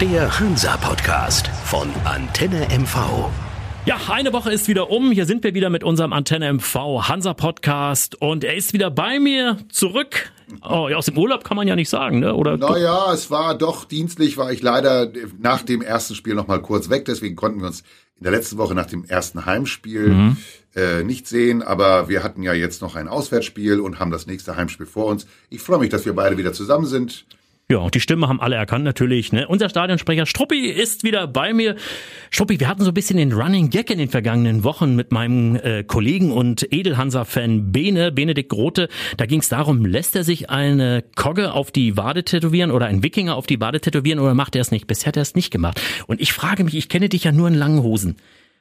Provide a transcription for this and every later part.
Der Hansa-Podcast von Antenne MV. Ja, eine Woche ist wieder um. Hier sind wir wieder mit unserem Antenne MV Hansa Podcast und er ist wieder bei mir zurück. Oh, ja, aus dem Urlaub kann man ja nicht sagen, ne? Oder? Naja, es war doch dienstlich, war ich leider nach dem ersten Spiel noch mal kurz weg. Deswegen konnten wir uns in der letzten Woche nach dem ersten Heimspiel mhm. äh, nicht sehen. Aber wir hatten ja jetzt noch ein Auswärtsspiel und haben das nächste Heimspiel vor uns. Ich freue mich, dass wir beide wieder zusammen sind. Ja, die Stimme haben alle erkannt natürlich. Ne? Unser Stadionsprecher Struppi ist wieder bei mir. Struppi, wir hatten so ein bisschen den Running Gag in den vergangenen Wochen mit meinem äh, Kollegen und Edelhansa-Fan Bene, Benedikt Grote. Da ging es darum, lässt er sich eine Kogge auf die Wade tätowieren oder ein Wikinger auf die Wade tätowieren oder macht er es nicht? Bisher hat er es nicht gemacht. Und ich frage mich, ich kenne dich ja nur in langen Hosen.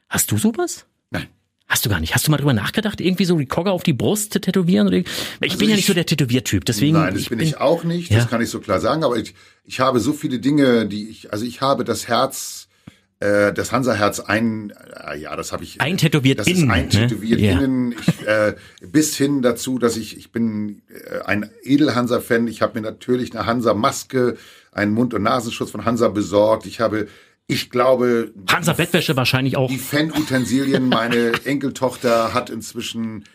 Hast du sowas? Nein. Hast du gar nicht. Hast du mal drüber nachgedacht, irgendwie so die Kogge auf die Brust zu tätowieren? Ich also bin ja nicht so der Tätowiertyp, deswegen. Nein, das ich bin ich auch nicht. Das ja. kann ich so klar sagen. Aber ich, ich habe so viele Dinge, die ich, also ich habe das Herz, äh, das Hansa-Herz ein, äh, ja, das habe ich. Eintätowiert das innen. Das ist eintätowiert ne? innen. Ich, äh, bis hin dazu, dass ich, ich bin äh, ein Edel-Hansa-Fan. Ich habe mir natürlich eine Hansa-Maske, einen Mund- und Nasenschutz von Hansa besorgt. Ich habe ich glaube. Hansa Bettwäsche wahrscheinlich auch. Die Fan-Utensilien. Meine Enkeltochter hat inzwischen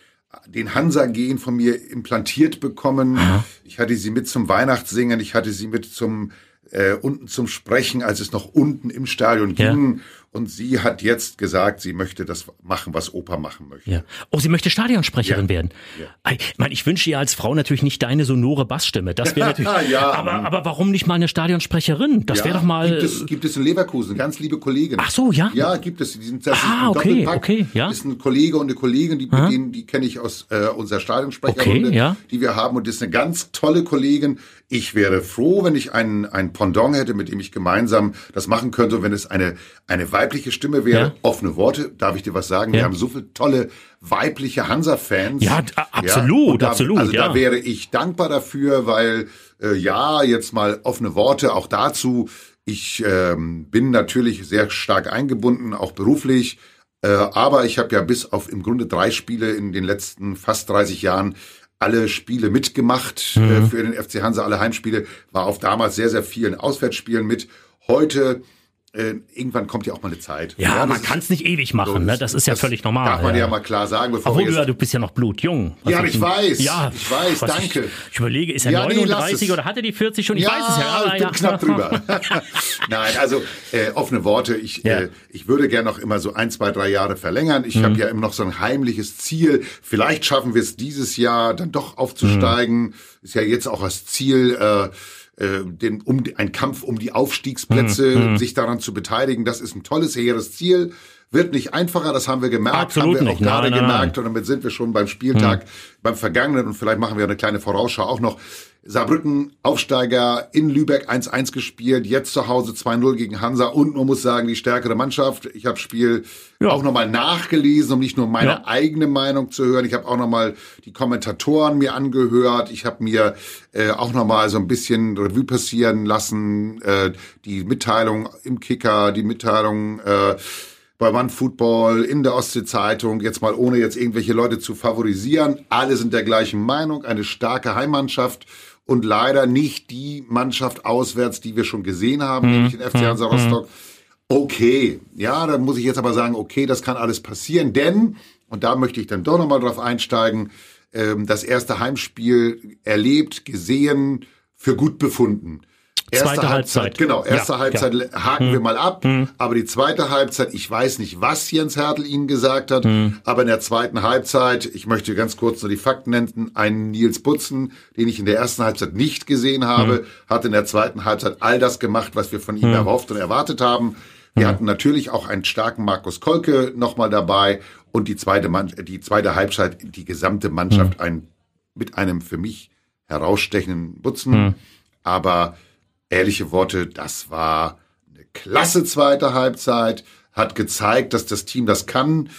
den Hansa-Gen von mir implantiert bekommen. Aha. Ich hatte sie mit zum Weihnachtssingen. Ich hatte sie mit zum äh, unten zum Sprechen, als es noch unten im Stadion ging. Ja. Und sie hat jetzt gesagt, sie möchte das machen, was Opa machen möchte. Ja. Oh, sie möchte Stadionsprecherin ja. werden. Ja. Ich meine, ich wünsche ihr als Frau natürlich nicht deine sonore Bassstimme. Das wäre natürlich. ja, aber, aber warum nicht mal eine Stadionsprecherin? Das wäre doch mal. Gibt es, gibt es in Leverkusen, ganz liebe Kollegin. Ach so, ja. Ja, gibt es. Die sind, das ah, ist okay, okay, ja. Das ist ein Kollege und eine Kollegin, die, denen, die kenne ich aus äh, unserer Stadionsprecherrunde, okay, ja. die wir haben. Und das ist eine ganz tolle Kollegin. Ich wäre froh, wenn ich ein, ein Pendant hätte, mit dem ich gemeinsam das machen könnte. Und wenn es eine, eine weibliche Stimme wäre, ja. offene Worte, darf ich dir was sagen? Ja. Wir haben so viele tolle weibliche Hansa-Fans. Ja, absolut, da, absolut. Also da wäre ich dankbar dafür, weil äh, ja, jetzt mal offene Worte auch dazu. Ich ähm, bin natürlich sehr stark eingebunden, auch beruflich. Äh, aber ich habe ja bis auf im Grunde drei Spiele in den letzten fast 30 Jahren alle Spiele mitgemacht äh, mhm. äh, für den FC Hansa, alle Heimspiele, war auf damals sehr, sehr vielen Auswärtsspielen mit. Heute äh, irgendwann kommt ja auch mal eine Zeit. Ja, ja man kann es nicht ewig machen, so, ne? das ist ja völlig normal. Darf man ja, ja mal klar sagen. Bevor Obwohl, du, du bist ja noch blutjung. Ja, ich, ich weiß. Ja, ich weiß, danke. Ich, ich, überlege, ist er ja, 39 nee, oder hatte die 40 schon? Ich ja, weiß es ja. Aber, ich bin ja. knapp drüber. Nein, also äh, offene Worte. Ich, ja. äh, ich würde gerne noch immer so ein, zwei, drei Jahre verlängern. Ich mhm. habe ja immer noch so ein heimliches Ziel. Vielleicht schaffen wir es dieses Jahr dann doch aufzusteigen. Mhm. Ist ja jetzt auch das Ziel. Äh, äh, den, um ein Kampf um die Aufstiegsplätze, mhm. sich daran zu beteiligen. Das ist ein tolles, hehres Ziel. Wird nicht einfacher, das haben wir gemerkt, Absolut haben wir auch gerade gemerkt und damit sind wir schon beim Spieltag, mhm. beim vergangenen und vielleicht machen wir eine kleine Vorausschau auch noch. Saarbrücken, Aufsteiger in Lübeck 1-1 gespielt, jetzt zu Hause 2-0 gegen Hansa und man muss sagen, die stärkere Mannschaft. Ich habe Spiel ja. auch nochmal nachgelesen, um nicht nur meine ja. eigene Meinung zu hören. Ich habe auch nochmal die Kommentatoren mir angehört. Ich habe mir äh, auch nochmal so ein bisschen Revue passieren lassen, äh, die Mitteilung im Kicker, die Mitteilung äh, bei One Football, in der Ostsee-Zeitung, jetzt mal ohne jetzt irgendwelche Leute zu favorisieren. Alle sind der gleichen Meinung, eine starke Heimmannschaft und leider nicht die Mannschaft auswärts, die wir schon gesehen haben, mhm. nämlich den FC Hansa Rostock. Okay, ja, da muss ich jetzt aber sagen, okay, das kann alles passieren, denn, und da möchte ich dann doch nochmal drauf einsteigen, ähm, das erste Heimspiel erlebt, gesehen, für gut befunden. Erste zweite Halbzeit. Halbzeit. Genau, erste ja, Halbzeit ja. haken hm. wir mal ab. Hm. Aber die zweite Halbzeit, ich weiß nicht, was Jens Hertel Ihnen gesagt hat, hm. aber in der zweiten Halbzeit, ich möchte ganz kurz nur die Fakten nennen, einen Nils Butzen, den ich in der ersten Halbzeit nicht gesehen habe, hm. hat in der zweiten Halbzeit all das gemacht, was wir von ihm hm. erhofft und erwartet haben. Wir hm. hatten natürlich auch einen starken Markus Kolke nochmal dabei und die zweite, Mann, die zweite Halbzeit, die gesamte Mannschaft ein, mit einem für mich herausstechenden Butzen. Aber ehrliche Worte, das war eine klasse zweite Halbzeit, hat gezeigt, dass das Team das kann.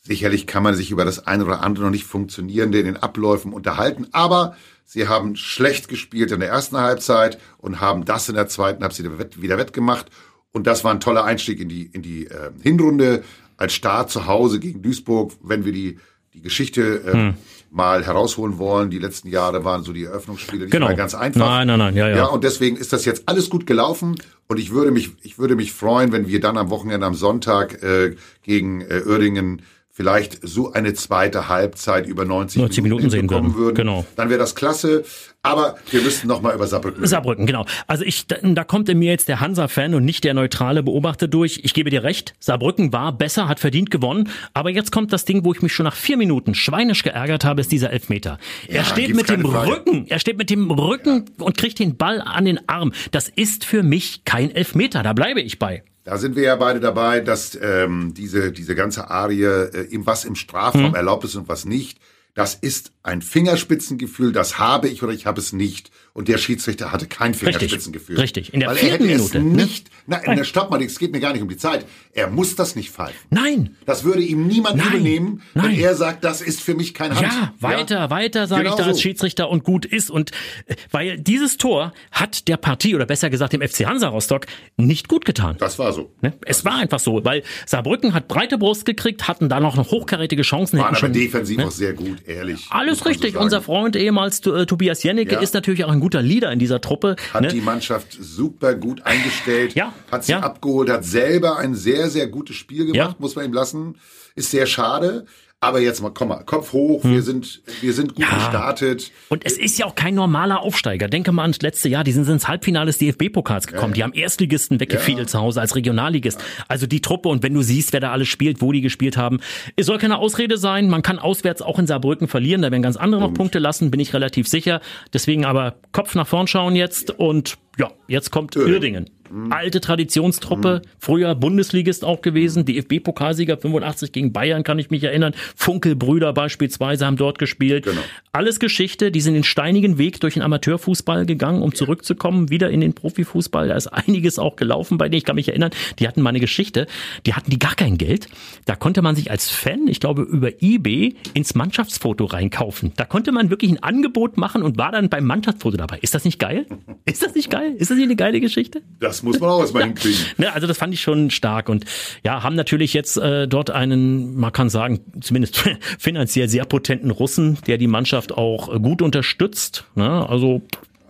Sicherlich kann man sich über das eine oder andere noch nicht funktionierende in den Abläufen unterhalten, aber sie haben schlecht gespielt in der ersten Halbzeit und haben das in der zweiten Halbzeit wieder wettgemacht. Und das war ein toller Einstieg in die, in die äh, Hinrunde als Start zu Hause gegen Duisburg, wenn wir die die Geschichte äh, hm. mal herausholen wollen. Die letzten Jahre waren so die Eröffnungsspiele nicht genau. mal ganz einfach. Nein, nein, nein, ja, ja. Ja, und deswegen ist das jetzt alles gut gelaufen und ich würde mich, ich würde mich freuen, wenn wir dann am Wochenende, am Sonntag äh, gegen äh, Uerdingen vielleicht so eine zweite Halbzeit über 90, 90 Minuten sehen würden. würden. Genau. Dann wäre das klasse. Aber wir müssten noch mal über Saarbrücken reden. Saarbrücken, genau. Also ich, da, kommt in mir jetzt der Hansa-Fan und nicht der neutrale Beobachter durch. Ich gebe dir recht, Saarbrücken war besser, hat verdient gewonnen. Aber jetzt kommt das Ding, wo ich mich schon nach vier Minuten schweinisch geärgert habe, ist dieser Elfmeter. Er Ja, steht gibt's mit dem Frage. Rücken, er steht mit dem Rücken und kriegt den Ball an den Arm. Das ist für mich kein Elfmeter, da bleibe ich bei. Da sind wir ja beide dabei, dass ähm, diese, diese ganze Arie, äh, was im Strafraum Hm. erlaubt ist und was nicht, das ist ein Fingerspitzengefühl, das habe ich oder ich habe es nicht. Und der Schiedsrichter hatte kein Fingerspitzengefühl. Richtig. In der Weil vierten er Minute, ne? es nicht, na, na, stopp mal, es geht mir gar nicht um die Zeit. Er muss das nicht pfeifen. Nein, Das würde ihm niemand Nein. übernehmen, wenn Nein. er sagt, das ist für mich kein Hand. Ja, weiter, weiter, sage Genau ich da als. Schiedsrichter und gut ist. Und äh, weil dieses Tor hat der Partie oder besser gesagt dem FC Hansa Rostock nicht gut getan. Das war so. Ne? Es war einfach so, weil Saarbrücken hat breite Brust gekriegt, hatten da noch hochkarätige Chancen. Waren aber schon, defensiv ne? auch sehr gut, ehrlich. Alles so richtig. sagen. Unser Freund ehemals äh, Tobias Jennecke Ja. ist natürlich auch ein guter Leader in dieser Truppe. hat ne? die Mannschaft super gut eingestellt, Ja, hat sie ja. abgeholt, hat selber ein sehr, sehr gutes Spiel gemacht, muss man ihm lassen. Ist sehr schade. Aber jetzt mal, komm mal, Kopf hoch, wir sind, wir sind gut Hm. Ja. gestartet. Und es ist ja auch kein normaler Aufsteiger. Denke mal ans letzte Jahr, die sind ins Halbfinale des DFB-Pokals gekommen. Die haben Erstligisten weggefiedelt zu Hause als Regionalligist. Also die Truppe und wenn du siehst, wer da alles spielt, wo die gespielt haben, es soll keine Ausrede sein. Man kann auswärts auch in Saarbrücken verlieren. Da werden ganz andere noch Punkte lassen, bin ich relativ sicher. Deswegen aber Kopf nach vorn schauen jetzt und ja, jetzt kommt Uerdingen. Alte Traditionstruppe, früher Bundesligist auch gewesen, DFB-Pokalsieger 85 gegen Bayern, kann ich mich erinnern. Funkelbrüder beispielsweise haben dort gespielt. Genau. Alles Geschichte, die sind den steinigen Weg durch den Amateurfußball gegangen, um zurückzukommen, wieder in den Profifußball. Da ist einiges auch gelaufen bei denen. Ich kann mich erinnern, die hatten mal eine Geschichte, die hatten die gar kein Geld. Da konnte man sich als Fan, ich glaube, über Ebay ins Mannschaftsfoto reinkaufen. Da konnte man wirklich ein Angebot machen und war dann beim Mannschaftsfoto dabei. Ist das nicht geil? Ist das nicht geil? Ist das nicht eine geile Geschichte? Das muss man auch erstmal hinkriegen. Ne, also das fand ich schon stark und ja, haben natürlich jetzt äh, dort einen, man kann sagen, zumindest finanziell sehr potenten Russen, der die Mannschaft auch gut unterstützt. Ne? Also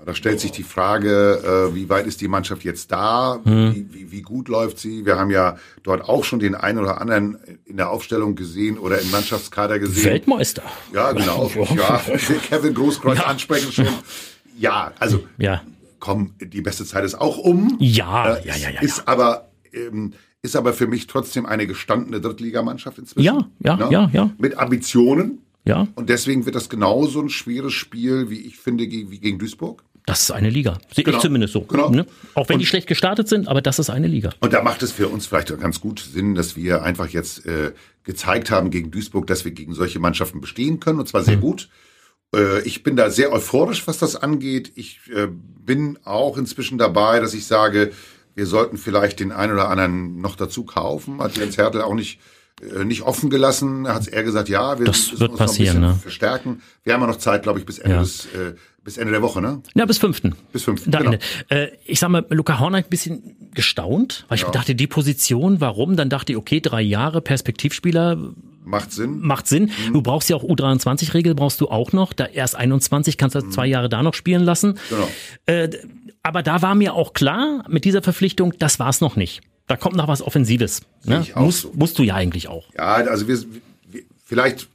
Da stellt sich die Frage, äh, wie weit ist die Mannschaft jetzt da? Hm. Wie, wie, wie gut läuft sie? Wir haben ja dort auch schon den einen oder anderen in der Aufstellung gesehen oder im Mannschaftskader gesehen. Weltmeister. Ja, genau. Ja, Kevin Großkreuz Ja. ansprechen schon. Ja, also Ja. Komm, die beste Zeit ist auch um. Ja, Äh, ja, ja, ja, Ist aber ähm, ist aber für mich trotzdem eine gestandene Drittligamannschaft inzwischen. Ja, ja, Ne? ja, ja. Mit Ambitionen. Ja, Und deswegen wird das genauso ein schweres Spiel, wie ich finde, wie gegen Duisburg. das ist eine Liga. Sehe Genau. ich zumindest so. Genau. Ne? Auch wenn Und- die schlecht gestartet sind, aber das ist eine Liga. Und da macht es für uns vielleicht auch ganz gut Sinn, dass wir einfach jetzt äh, gezeigt haben gegen Duisburg, dass wir gegen solche Mannschaften bestehen können, und zwar sehr gut. Äh, ich bin da sehr euphorisch, was das angeht. Ich äh, bin auch inzwischen dabei, dass ich sage, wir sollten vielleicht den einen oder anderen noch dazu kaufen. Hat Jens Hertel auch nicht äh, nicht offen gelassen. Hat er gesagt, ja, wir Das müssen wird uns noch passieren, ein bisschen ne? verstärken. Wir haben ja noch Zeit, glaube ich, bis Ende Ja. des äh, bis Ende der Woche, ne? Ja, bis fünften. Bis fünften, Da genau. Ende. Äh, ich sag mal, Luca Horner hat ein bisschen gestaunt, weil ich dachte, die Position, warum? Dann dachte ich, okay, drei Jahre Perspektivspieler Macht Sinn. macht Sinn. Mhm. Du brauchst ja auch U23-Regel, brauchst du auch noch. Da erst 21 kannst du zwei Jahre da noch spielen lassen. Mhm. Genau. Äh, aber da war mir auch klar, mit dieser Verpflichtung, das war's noch nicht. Da kommt noch was Offensives. Ne? ich auch Musst, so. musst du ja eigentlich auch. Ja, also wir, wir vielleicht,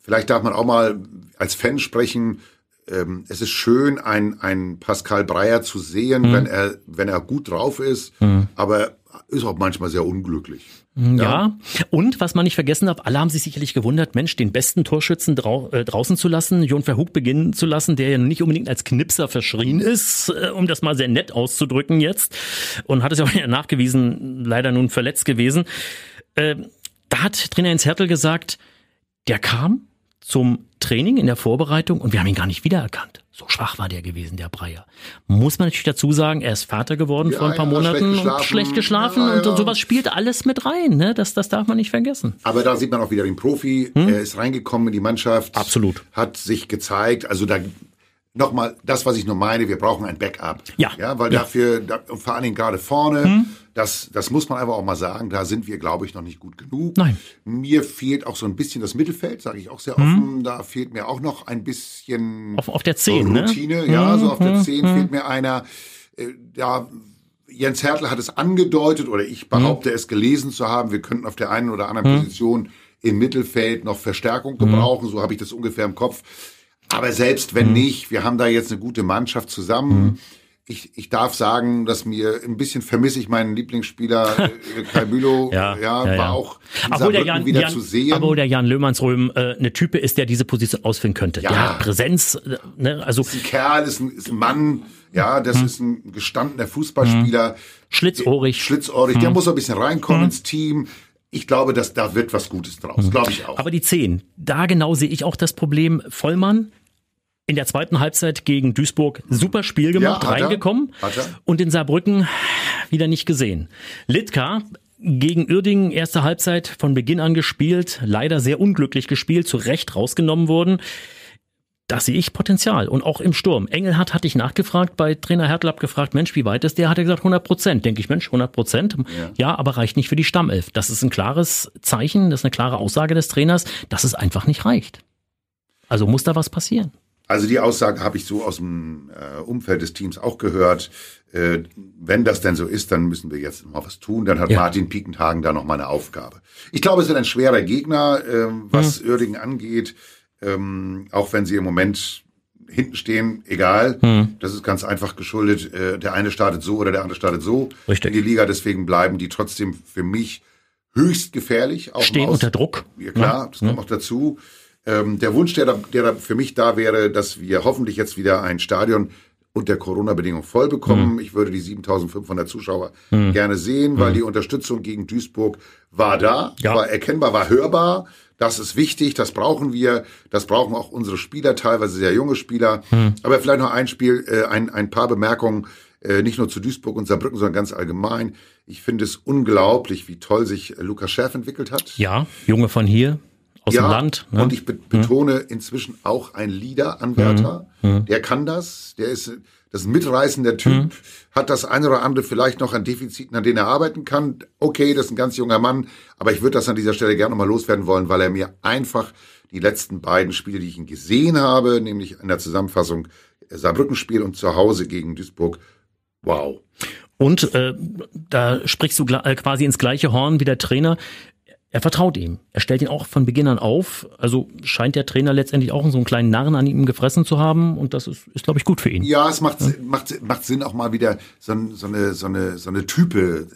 vielleicht darf man auch mal als Fan sprechen. Ähm, es ist schön, ein, ein Pascal Breyer zu sehen, Mhm. wenn er, wenn er gut drauf ist, aber ist auch manchmal sehr unglücklich. Ja. Und was man nicht vergessen darf, alle haben sich sicherlich gewundert, Mensch, den besten Torschützen drau äh, draußen zu lassen, Jon Verhoek beginnen zu lassen, der ja nicht unbedingt als Knipser verschrien ist, äh, um das mal sehr nett auszudrücken jetzt. Und hat es ja auch nachgewiesen, leider nun verletzt gewesen. Äh, da hat Trainer Jens Hertel gesagt, der kam zum Training in der Vorbereitung und wir haben ihn gar nicht wiedererkannt. So schwach war der gewesen, der Breyer. Muss man natürlich dazu sagen, er ist Vater geworden Ja, vor ein paar schlecht Monaten geschlafen. und schlecht geschlafen Ja, und ja. sowas spielt alles mit rein. Ne? Das, das darf man nicht vergessen. Aber da sieht man auch wieder den Profi. Er ist reingekommen in die Mannschaft. Hm? Absolut. Hat sich gezeigt. Also da, nochmal das, was ich nur meine, wir brauchen ein Backup. Ja. Ja, weil dafür, da, vor allen Dingen gerade vorne, Hm. Das, das muss man einfach auch mal sagen, da sind wir, glaube ich, noch nicht gut genug. Nein. Mir fehlt auch so ein bisschen das Mittelfeld, sage ich auch sehr Hm. offen. Da fehlt mir auch noch ein bisschen Auf, auf der 10, ne? Routine. Ja, so auf der 10 fehlt mir einer. Äh, Ja, Jens Hertel hat es angedeutet oder ich behaupte es gelesen zu haben, wir könnten auf der einen oder anderen Position im Mittelfeld noch Verstärkung gebrauchen. So habe ich das ungefähr im Kopf. Aber selbst wenn nicht, wir haben da jetzt eine gute Mannschaft zusammen. Ich, ich darf sagen, dass mir ein bisschen vermisse ich meinen Lieblingsspieler äh, Kai Bülow. Ja, ja, war ja. auch in Obwohl der Jan, wieder Jan, zu sehen. obwohl der Jan Löhmannsröhm äh, eine Type ist, der diese Position ausfüllen könnte. Ja. Der hat Präsenz, äh, ne? also ist ein Kerl, ist ein, ist ein Mann, ja, das ist ein gestandener Fußballspieler. schlitzohrig. Schlitzohrig, Mhm. der muss ein bisschen reinkommen ins Team. Ich glaube, dass da wird was Gutes draus, glaube ich auch. Aber die 10, da genau sehe ich auch das Problem. Vollmann in der zweiten Halbzeit gegen Duisburg super Spiel gemacht, Ja, er. reingekommen er. und in Saarbrücken wieder nicht gesehen. Litka gegen Uerdingen erste Halbzeit von Beginn an gespielt, leider sehr unglücklich gespielt, zu Recht rausgenommen worden. Da sehe ich Potenzial und auch im Sturm. Engelhardt hatte ich nachgefragt, bei Trainer Hertel abgefragt, Mensch, wie weit ist der? Hat er gesagt 100 Prozent. Denke ich, Mensch, 100 Prozent. Ja. aber reicht nicht für die Stammelf. Das ist ein klares Zeichen, das ist eine klare Aussage des Trainers, dass es einfach nicht reicht. Also muss da was passieren. Also die Aussage habe ich so aus dem äh, Umfeld des Teams auch gehört. Äh, wenn das denn so ist, dann müssen wir jetzt mal was tun. Dann hat Ja. Martin Piekenthagen da noch mal eine Aufgabe. Ich glaube, es wird ein schwerer Gegner, ähm, was Hm. Uerdingen angeht. Ähm, auch wenn sie im Moment hinten stehen, egal. Hm. Das ist ganz einfach geschuldet. Äh, der eine startet so oder der andere startet so Richtig. in die Liga. Deswegen bleiben die trotzdem für mich höchst gefährlich. Auch Stehen unter Druck. ja klar, das kommt noch dazu. Ähm, der Wunsch, der da, der da für mich da wäre, dass wir hoffentlich jetzt wieder ein Stadion unter Corona-Bedingungen voll bekommen. Mhm. Ich würde die 7500 Zuschauer gerne sehen, weil die Unterstützung gegen Duisburg war da, Ja. war erkennbar, war hörbar. Das ist wichtig, das brauchen wir, das brauchen auch unsere Spieler, teilweise sehr junge Spieler. Mhm. Aber vielleicht noch ein Spiel, äh, ein, ein paar Bemerkungen, äh, nicht nur zu Duisburg und Saarbrücken, sondern ganz allgemein. Ich finde es unglaublich, wie toll sich Lukas Schäf entwickelt hat Ja, Junge von hier, aus dem Land. Ne? und ich be betone inzwischen auch ein Leader-Anwärter. Mhm. Der kann das. Der ist das ist ein mitreißender Typ. Mhm. Hat das eine oder andere vielleicht noch an Defiziten, an denen er arbeiten kann. Okay, das ist ein ganz junger Mann. Aber ich würde das an dieser Stelle gerne nochmal loswerden wollen, weil er mir einfach die letzten beiden Spiele, die ich ihn gesehen habe, nämlich in der Zusammenfassung äh, Saarbrückenspiel und zu Hause gegen Duisburg, wow. Und äh, da sprichst du äh, quasi ins gleiche Horn wie der Trainer. Er vertraut ihm. Er stellt ihn auch von Beginn an auf. Also scheint der Trainer letztendlich auch so einen kleinen Narren an ihm gefressen zu haben. Und das ist, ist glaube ich, gut für ihn. Ja, es macht, macht, macht Sinn, auch mal wieder so, so, eine, so, eine, so eine Type,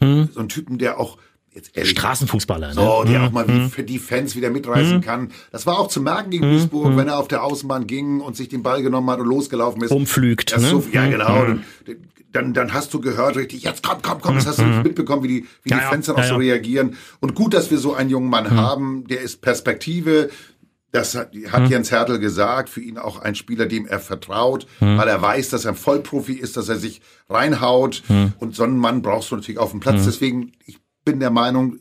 äh, so einen Typen, der auch jetzt ehrlich, Straßenfußballer. Ne? so, der auch mal wie für die Fans wieder mitreißen kann. Das war auch zu merken gegen Duisburg, wenn er auf der Außenbahn ging und sich den Ball genommen hat und losgelaufen ist. Umflügt, ne? so, ja, genau. Dann, dann hast du gehört richtig, jetzt komm, komm, komm, das hast du nicht mitbekommen, wie die, wie Ja, die Fans dann auch ja, so reagieren. Und gut, dass wir so einen jungen Mann haben, der ist Perspektive. Das hat, hat Jens Hertel gesagt, für ihn auch ein Spieler, dem er vertraut, weil er weiß, dass er ein Vollprofi ist, dass er sich reinhaut. Und so einen Mann brauchst du natürlich auf dem Platz. Deswegen, ich bin der Meinung,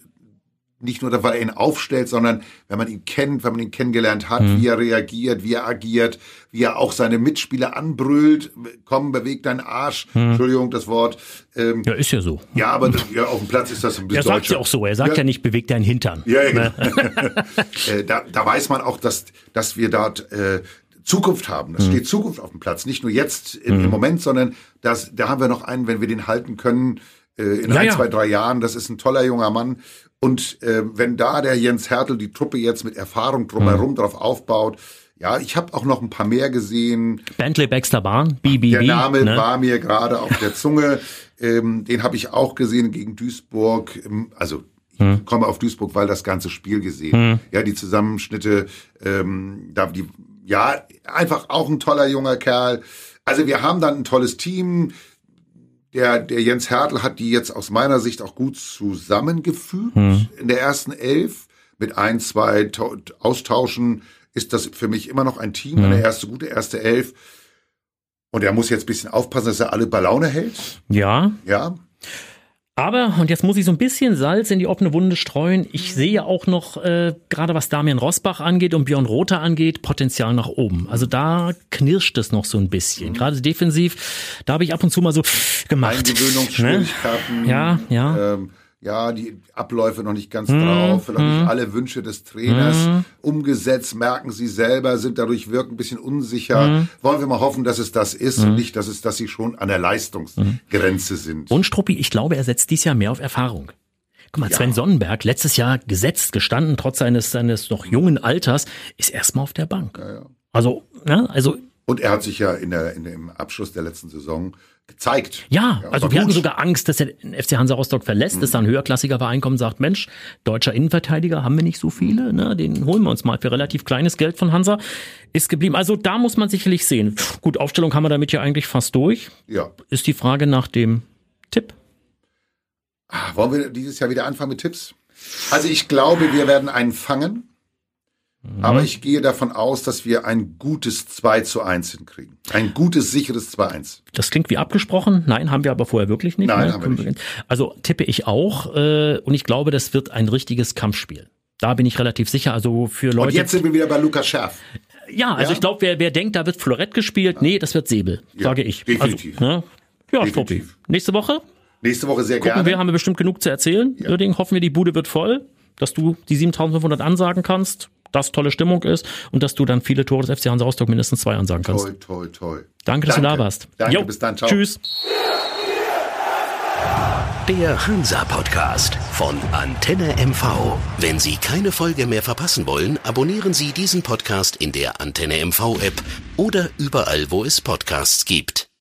nicht nur, weil er ihn aufstellt, sondern wenn man ihn kennt, wenn man ihn kennengelernt hat, wie er reagiert, wie er agiert, wie er auch seine Mitspieler anbrüllt, komm, beweg deinen Arsch, Entschuldigung, das Wort. Ähm, Ja, ist ja so. ja, aber das, ja, auf dem Platz ist das ein bisschen Er sagt ja auch so. Er sagt ja, Ja. nicht, bewegt deinen Hintern. Ja, ja, genau. äh, da, da weiß man auch, dass, dass wir dort äh, Zukunft haben. Mhm. Das steht Zukunft auf dem Platz. Nicht nur jetzt im, im Moment, sondern das, da haben wir noch einen, wenn wir den halten können, in Ja, ein, zwei, drei Jahren. Das ist ein toller junger Mann. Und äh, wenn da der Jens Hertel die Truppe jetzt mit Erfahrung drumherum Mhm. drauf aufbaut, ja, ich habe auch noch ein paar mehr gesehen. Bentley Baxter Bahn, BBB. Der Name ne? war mir gerade auf der Zunge. Ähm, den habe ich auch gesehen gegen Duisburg. Ähm, Also ich Hm. komme auf Duisburg, weil das ganze Spiel gesehen. Ja, die Zusammenschnitte, ähm, da die, ja, einfach auch ein toller junger Kerl. Also wir haben dann ein tolles Team. Der, der Jens Hertel hat die jetzt aus meiner Sicht auch gut zusammengefügt Hm. in der ersten Elf. Mit ein, zwei Tau- Austauschen ist das für mich immer noch ein Team, Hm. eine erste gute erste Elf. Und er muss jetzt ein bisschen aufpassen, dass er alle bei Laune hält. Ja, Ja. Aber, und jetzt muss ich so ein bisschen Salz in die offene Wunde streuen, ich sehe auch noch, äh, gerade was Damian Rosbach angeht und Björn Rother angeht, Potenzial nach oben. Also da knirscht es noch so ein bisschen. Mhm. Gerade defensiv, da habe ich ab und zu mal so gemacht. Eingewöhnungsschwierigkeiten. Ne? Ja, ja. Ähm, ja, die Abläufe noch nicht ganz drauf, vielleicht nicht alle Wünsche des Trainers umgesetzt, merken sie selber, sind dadurch wirken ein bisschen unsicher. Wollen wir mal hoffen, dass es das ist und nicht, dass es, dass sie schon an der Leistungsgrenze sind. Und Struppi, ich glaube, er setzt dies Jahr mehr auf Erfahrung. Guck mal, Sven Sonnenberg, letztes Jahr gesetzt, gestanden, trotz seines, seines noch jungen Alters, ist erstmal auf der Bank. Also, ja, also Und er hat sich ja in der, in dem Abschluss der letzten Saison gezeigt. Ja, also war wir hatten gut. sogar Angst, dass er den FC Hansa Rostock verlässt, dass da ein höherklassiger Verein kommt und sagt, Mensch, deutscher Innenverteidiger haben wir nicht so viele, ne? den holen wir uns mal für relativ kleines Geld von Hansa. Ist geblieben. Also da muss man sicherlich sehen. Gut, Aufstellung haben wir damit ja eigentlich fast durch. Ja. Ist die Frage nach dem Tipp. Ah, Wollen wir dieses Jahr wieder anfangen mit Tipps? Also ich glaube, wir werden einen fangen. Aber ich gehe davon aus, dass wir ein gutes 2 zu 1 hinkriegen. Ein gutes, sicheres 2-1. Das klingt wie abgesprochen. Nein, haben wir aber vorher wirklich nicht. Nein, ne? haben wir nicht. Also tippe ich auch. Äh, und ich glaube, das wird ein richtiges Kampfspiel. Da bin ich relativ sicher. Also für Leute. Und jetzt sind wir wieder bei Lukas Scherf. Ja, also Ja? ich glaube, wer, wer denkt, da wird Florett gespielt, nee, das wird Säbel, Ja, sage ich. definitiv. Also, ne? Ja, Definitiv. Struppi. Nächste Woche Nächste Woche sehr gucken gerne. wir, haben wir bestimmt genug zu erzählen. Deswegen hoffen wir, die Bude wird voll, dass du die 7500 ansagen kannst, dass tolle Stimmung ist und dass du dann viele Tore des FC Hansa Rostock mindestens zwei ansagen kannst. Toi, toi, toi. Danke, dass du da warst. Danke, Jo, bis dann. Ciao. Tschüss. Der Hansa-Podcast von Antenne MV. Wenn Sie keine Folge mehr verpassen wollen, abonnieren Sie diesen Podcast in der Antenne MV-App oder überall, wo es Podcasts gibt.